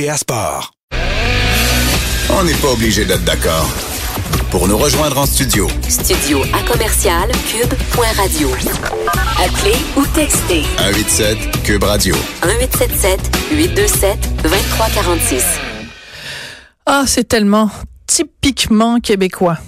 TVA Sport. On n'est pas obligé d'être d'accord. Pour nous rejoindre en studio. Studio à commercial cube.radio. Appelez ou textez. 187 cube radio. 1877 827 2346. Ah, c'est tellement typiquement québécois.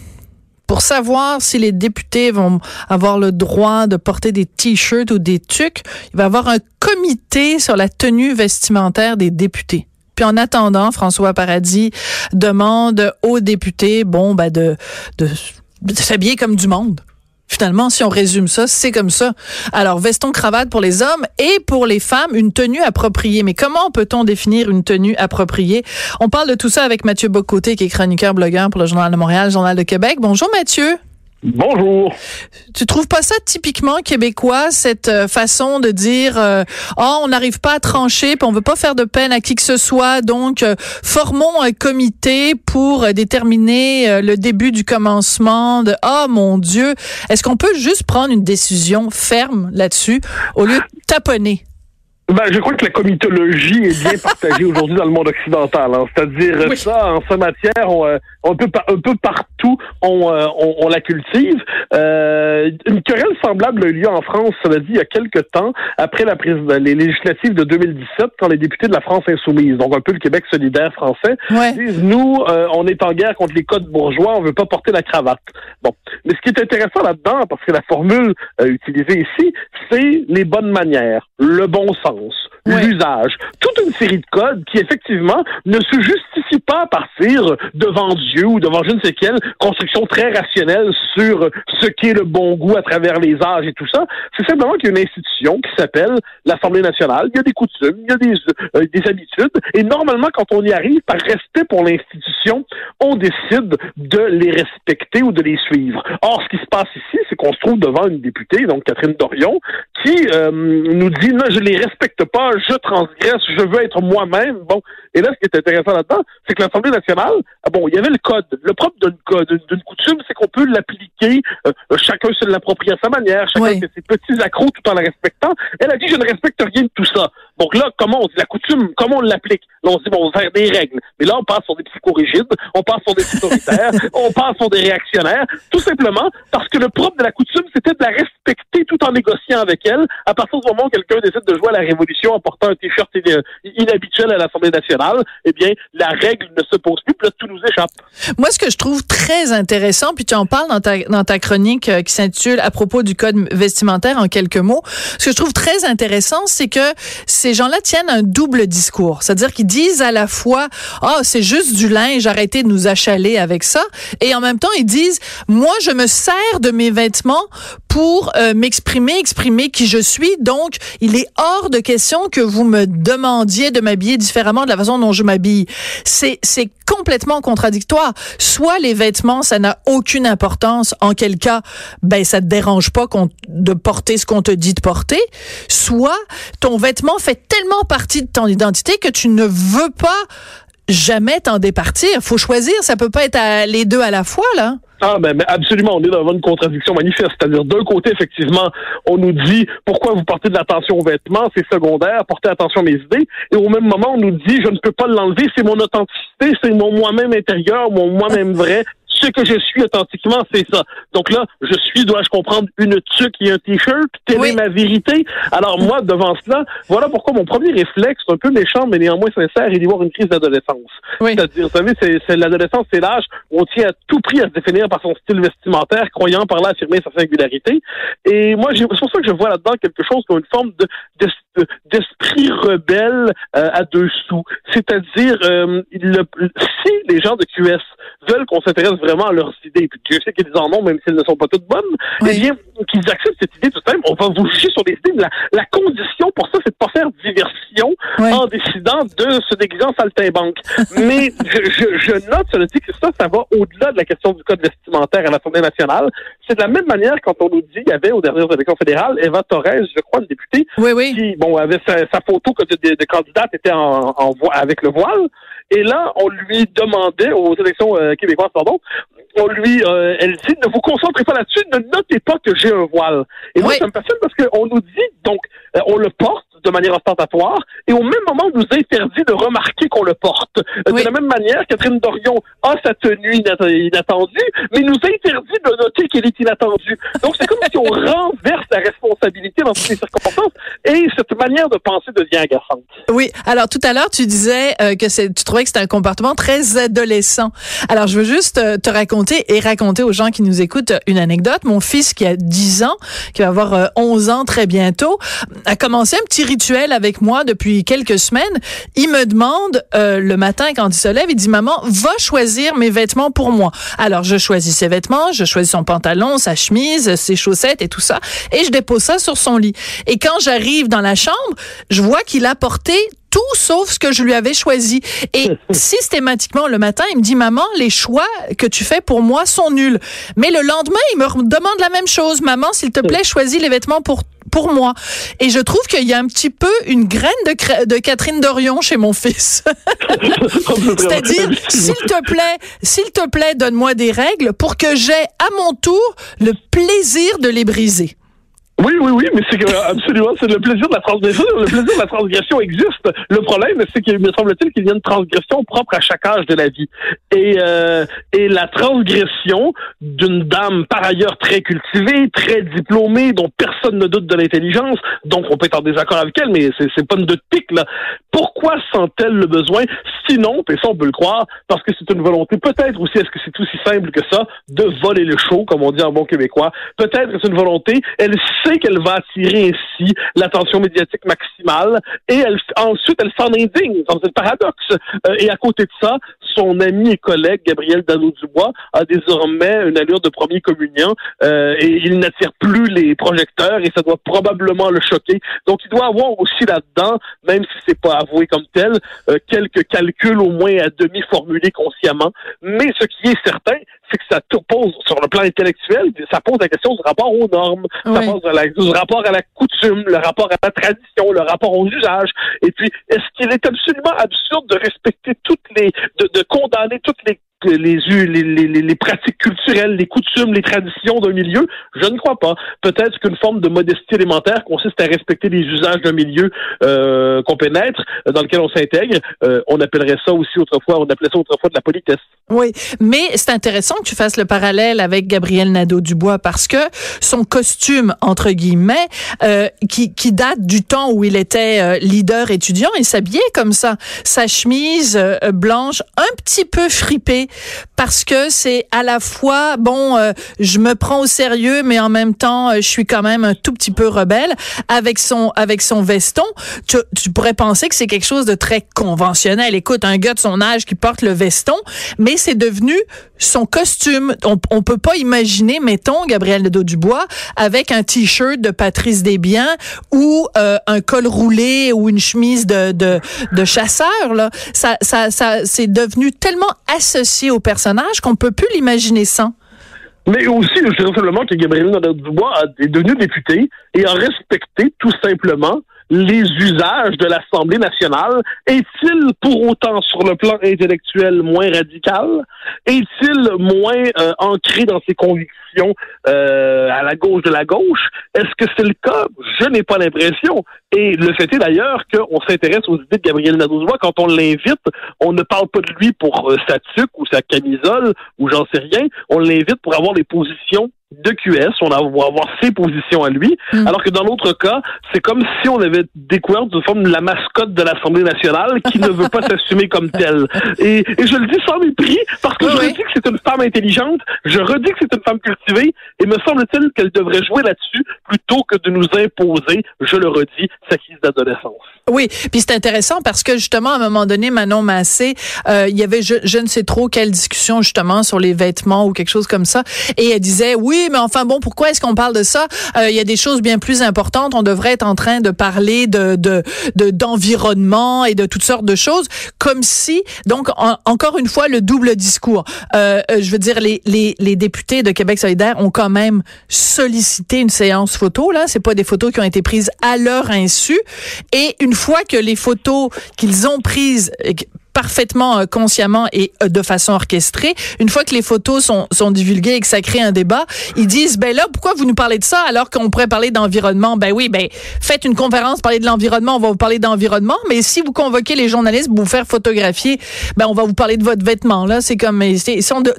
Pour savoir si les députés vont avoir le droit de porter des t-shirts ou des tucs, il va y avoir un comité sur la tenue vestimentaire des députés. En attendant, François Paradis demande aux députés, bon, ben de, de, s'habiller comme du monde. Finalement, si on résume ça, c'est comme ça. Alors, veston cravate pour les hommes et pour les femmes, une tenue appropriée. Mais comment peut-on définir une tenue appropriée? On parle de tout ça avec Mathieu Bocoté, qui est chroniqueur blogueur pour le Journal de Montréal, Journal de Québec. Bonjour Mathieu. Bonjour. Tu trouves pas ça typiquement québécois cette euh, façon de dire euh, oh on n'arrive pas à trancher puis on veut pas faire de peine à qui que ce soit donc euh, formons un comité pour déterminer le début du commencement de oh mon dieu est-ce qu'on peut juste prendre une décision ferme là-dessus au lieu de taponner? Ben, je crois que la comitologie est bien partagée aujourd'hui dans le monde occidental. Hein. C'est-à-dire ça, en sa matière, on, euh, un, peu, un peu partout, on, euh, on, on la cultive. Euh, une querelle semblable a eu lieu en France, cela dit, il y a quelques temps, après la les législatives de 2017, quand les députés de la France insoumise, donc un peu le Québec solidaire français, disent, nous, on est en guerre contre les codes bourgeois, on veut pas porter la cravate. Bon. Mais ce qui est intéressant là-dedans, parce que la formule utilisée ici, c'est les bonnes manières, le bon sens l'usage, toute une série de codes qui effectivement ne se justifient pas à partir devant Dieu ou devant je ne sais quelle construction très rationnelle sur ce qu'est le bon goût à travers les âges et tout ça. C'est simplement qu'il y a une institution qui s'appelle l'Assemblée nationale. Il y a des coutumes, il y a des, euh, des habitudes et normalement quand on y arrive par respect pour l'institution, on décide de les respecter ou de les suivre. Or, ce qui se passe ici, c'est qu'on se trouve devant une députée, donc Catherine Dorion, qui euh, nous dit non, je les respecte pas, je transgresse, je veux être moi-même. Bon, et là, ce qui est intéressant là-dedans, c'est que l'Assemblée nationale, ah bon, il y avait le code. Le propre d'une coutume, c'est qu'on peut l'appliquer, euh, chacun se l'approprie à sa manière, chacun fait ses petits accros tout en la respectant. Elle a dit, je ne respecte rien de tout ça. Donc là, comment on dit la coutume, comment on l'applique? Là, on se dit, bon, on va faire des règles. Mais là, on passe sur des psychorigides, on passe sur des autoritaires, on passe sur des réactionnaires, tout simplement parce que le propre de la coutume, c'était de la respecter tout en négociant avec elle. À partir du moment où quelqu'un décide de jouer à la révolution en portant un t-shirt inhabituel à l'Assemblée nationale, eh bien, la règle ne se pose plus, puis là, tout nous échappe. Moi, ce que je trouve très intéressant, puis tu en parles dans ta, dans ta chronique euh, qui s'intitule à propos du code vestimentaire en quelques mots, ce que je trouve très intéressant, c'est que ces gens-là tiennent un double discours. C'est-à-dire qu'ils disent à la fois, ah, oh, c'est juste du linge, arrêtez de nous achaler avec ça. Et en même temps, ils disent, moi, je me sers de mes vêtements pour euh, m'exprimer, exprimer qui je suis. Donc, il est hors de question que vous me demandiez de m'habiller différemment de la façon dont je m'habille. C'est, complètement contradictoire. Soit les vêtements, ça n'a aucune importance, en quel cas, ben, ça te dérange pas de porter ce qu'on te dit de porter. Soit ton vêtement fait tellement partie de ton identité que tu ne veux pas jamais t'en départir. Faut choisir. Ça peut pas être les deux à la fois, là. Ah, ben, ben, absolument, on est dans une contradiction manifeste. C'est-à-dire, d'un côté, effectivement, on nous dit pourquoi vous portez de l'attention aux vêtements, c'est secondaire, portez attention à mes idées. Et au même moment, on nous dit je ne peux pas l'enlever, c'est mon authenticité, c'est mon moi-même intérieur, mon moi-même vrai, ce que je suis authentiquement, c'est ça. Donc là, je suis, dois-je comprendre, une tuque et un t-shirt? Telle est ma vérité? Alors moi, devant cela, voilà pourquoi mon premier réflexe, un peu méchant, mais néanmoins sincère, est d'y voir une crise d'adolescence. C'est-à-dire, vous savez, c'est, l'adolescence, c'est l'âge où on tient à tout prix à se définir par son style vestimentaire, croyant par là affirmer sa singularité. Et moi, c'est pour ça que je vois là-dedans quelque chose comme une forme de, d'esprit rebelle euh, à deux sous. C'est-à-dire, euh, si les gens de QS veulent qu'on s'intéresse vraiment à leurs idées, puis Dieu sait qu'ils en ont, même si elles ne sont pas toutes bonnes, eh bien, qu'ils acceptent cette idée tout de même. On va vous juger sur des idées. La, la condition pour ça, c'est de pas faire diversion en décidant de se déguiser en saltimbanque. Mais je, je, je note, cela dit que ça, ça va au-delà de la question du code vestimentaire à l'Assemblée nationale. C'est de la même manière quand on nous dit, il y avait aux dernières élections fédérales, Eva Torres, je crois, une députée, qui, bon, avait sa, sa photo de, de, de, candidate était en, en, avec le voile. Et là, on lui demandait aux élections euh, québécoises, pardon, on lui, euh, elle dit, ne vous concentrez pas là-dessus, ne notez pas que j'ai un voile. Et moi, Oui. ça me passionne parce qu'on nous dit, donc, euh, on le porte de manière ostentatoire, et au même moment, on nous interdit de remarquer qu'on le porte. Euh, Oui. De la même manière, Catherine Dorion a sa tenue inat- inattendue, mais nous interdit de noter qu'elle est inattendue. Donc, c'est comme si on renverse la dans toutes les circonstances, et cette manière de penser devient agaçante. Oui. Alors tout à l'heure, tu disais euh, que c'est, tu trouvais que c'était un comportement très adolescent. Alors je veux juste euh, te raconter et raconter aux gens qui nous écoutent une anecdote. Mon fils qui a 10 ans, qui va avoir euh, 11 ans très bientôt, a commencé un petit rituel avec moi depuis quelques semaines. Il me demande euh, le matin quand il se lève, il dit maman, va choisir mes vêtements pour moi. Alors je choisis ses vêtements, je choisis son pantalon, sa chemise, ses chaussettes et tout ça, et je dépose ça sur son lit. Et quand j'arrive dans la chambre, je vois qu'il a porté tout sauf ce que je lui avais choisi. Et systématiquement, le matin, il me dit, maman, les choix que tu fais pour moi sont nuls. Mais le lendemain, il me demande la même chose. Maman, s'il te plaît, choisis les vêtements pour pour moi. Et je trouve qu'il y a un petit peu une graine de, de Catherine Dorion chez mon fils. C'est-à-dire, s'il te plaît, s'il te plaît, donne-moi des règles pour que j'ai à mon tour le plaisir de les briser. Oui, oui, oui, mais c'est euh, absolument, c'est le plaisir de la transgression. Le plaisir de la transgression existe. Le problème, c'est qu'il me semble-t-il qu'il y a une transgression propre à chaque âge de la vie. Et, euh, et la transgression d'une dame par ailleurs très cultivée, très diplômée, dont personne ne doute de l'intelligence, donc on peut être en désaccord avec elle, mais c'est, c'est pas une de pique, là. Pourquoi sent-elle le besoin? Sinon, et ça on peut le croire, parce que c'est une volonté, peut-être aussi, est-ce que c'est aussi simple que ça, de voler le show, comme on dit en bon québécois? Peut-être c'est une volonté, elle sait qu'elle va attirer ainsi l'attention médiatique maximale, et elle, ensuite elle s'en indigne, dans un paradoxe. Euh, et à côté de ça, son ami et collègue Gabriel Dano-Dubois a désormais une allure de premier communion, euh, et il n'attire plus les projecteurs, et ça doit probablement le choquer. Donc il doit avoir aussi là-dedans, même si c'est pas avoué comme tel, euh, quelques calculs au moins à demi formulés consciemment. Mais ce qui est certain, c'est que ça pose sur le plan intellectuel, ça pose la question du rapport aux normes, ça Oui. pose la- du rapport à la coutume, le rapport à la tradition, le rapport aux usages. Et puis, est-ce qu'il est absolument absurde de respecter toutes les, de, de condamner toutes les les, les, les, les- les pratiques culturelles, les coutumes, les traditions d'un milieu? Je ne crois pas. Peut-être qu'une forme de modestie élémentaire consiste à respecter les usages d'un milieu euh, qu'on pénètre, dans lequel on s'intègre. Euh, on appellerait ça aussi autrefois, on appelait ça autrefois de la politesse. Oui, mais c'est intéressant que tu fasses le parallèle avec Gabriel Nadeau-Dubois parce que son costume, entre guillemets, euh, qui, qui date du temps où il était euh, leader étudiant, il s'habillait comme ça. Sa chemise euh, blanche, un petit peu fripée, parce que c'est à la fois, bon, euh, je me prends au sérieux, mais en même temps, je suis quand même un tout petit peu rebelle. Avec son, avec son veston, tu, tu pourrais penser que c'est quelque chose de très conventionnel. Écoute, un gars de son âge qui porte le veston, mais c'est devenu son costume. On, on peut pas imaginer, mettons, Gabriel Nadeau-Dubois avec un t-shirt de Patrice Desbiens ou euh, un col roulé ou une chemise de, de, chasseur. Là. Ça, ça, c'est devenu tellement associé au personnage qu'on peut plus l'imaginer sans. Mais aussi, je dirais simplement que Gabriel Nadeau-Dubois est devenu député et a respecté tout simplement les usages de l'Assemblée nationale? Est-il pour autant, sur le plan intellectuel, moins radical? Est-il moins euh, ancré dans ses convictions euh, à la gauche de la gauche? Est-ce que c'est le cas? Je n'ai pas l'impression. Et le fait est d'ailleurs qu'on s'intéresse aux idées de Gabriel Nadeau-Dubois. Quand on l'invite, on ne parle pas de lui pour euh, sa tuque ou sa camisole ou j'en sais rien. On l'invite pour avoir les positions de QS, on va avoir ses positions à lui, Mm. alors que dans l'autre cas, c'est comme si on avait découvert de forme la mascotte de l'Assemblée nationale qui ne veut pas s'assumer comme telle. Et, et je le dis sans mépris, parce que Oui, je oui. redis que c'est une femme intelligente, je redis que c'est une femme cultivée, et me semble-t-il qu'elle devrait jouer là-dessus plutôt que de nous imposer, je le redis, sa crise d'adolescence. Oui, puis c'est intéressant parce que justement à un moment donné, Manon Massé, euh, il y avait je, je ne sais trop quelle discussion justement sur les vêtements ou quelque chose comme ça, et elle disait oui, mais enfin bon, pourquoi est-ce qu'on parle de ça? Euh, Il y a des choses bien plus importantes. On devrait être en train de parler de de de- d'environnement et de toutes sortes de choses, comme si donc en- encore une fois le double discours. Euh, euh, je veux dire les les les députés de Québec solidaire ont quand même sollicité une séance photo là. C'est pas des photos qui ont été prises à leur insu. Et une fois que les photos qu'ils ont prises, parfaitement euh, consciemment et euh, de façon orchestrée. Une fois que les photos sont, sont divulguées et que ça crée un débat, ils disent ben là pourquoi vous nous parlez de ça alors qu'on pourrait parler d'environnement? Ben oui, ben faites une conférence parler de l'environnement, on va vous parler d'environnement, mais si vous convoquez les journalistes pour vous faire photographier, ben on va vous parler de votre vêtement là, c'est comme c'est de,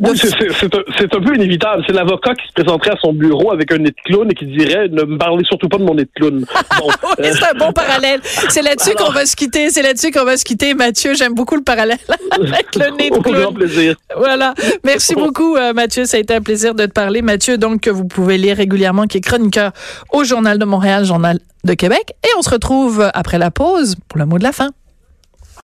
c'est un, peu inévitable, c'est l'avocat qui se présenterait à son bureau avec un nez de clown et qui dirait ne me parlez surtout pas de mon nez de clown. Bon, c'est un bon parallèle. C'est là-dessus qu'on va se quitter, c'est là-dessus qu'on va se quitter Mathieu, j'aime beaucoup le parallèle avec le nez de clown. plaisir. Voilà. Merci beaucoup, euh, Mathieu. Ça a été un plaisir de te parler. Mathieu, donc, que vous pouvez lire régulièrement, qui est chroniqueur au Journal de Montréal, Journal de Québec. Et on se retrouve après la pause pour le mot de la fin.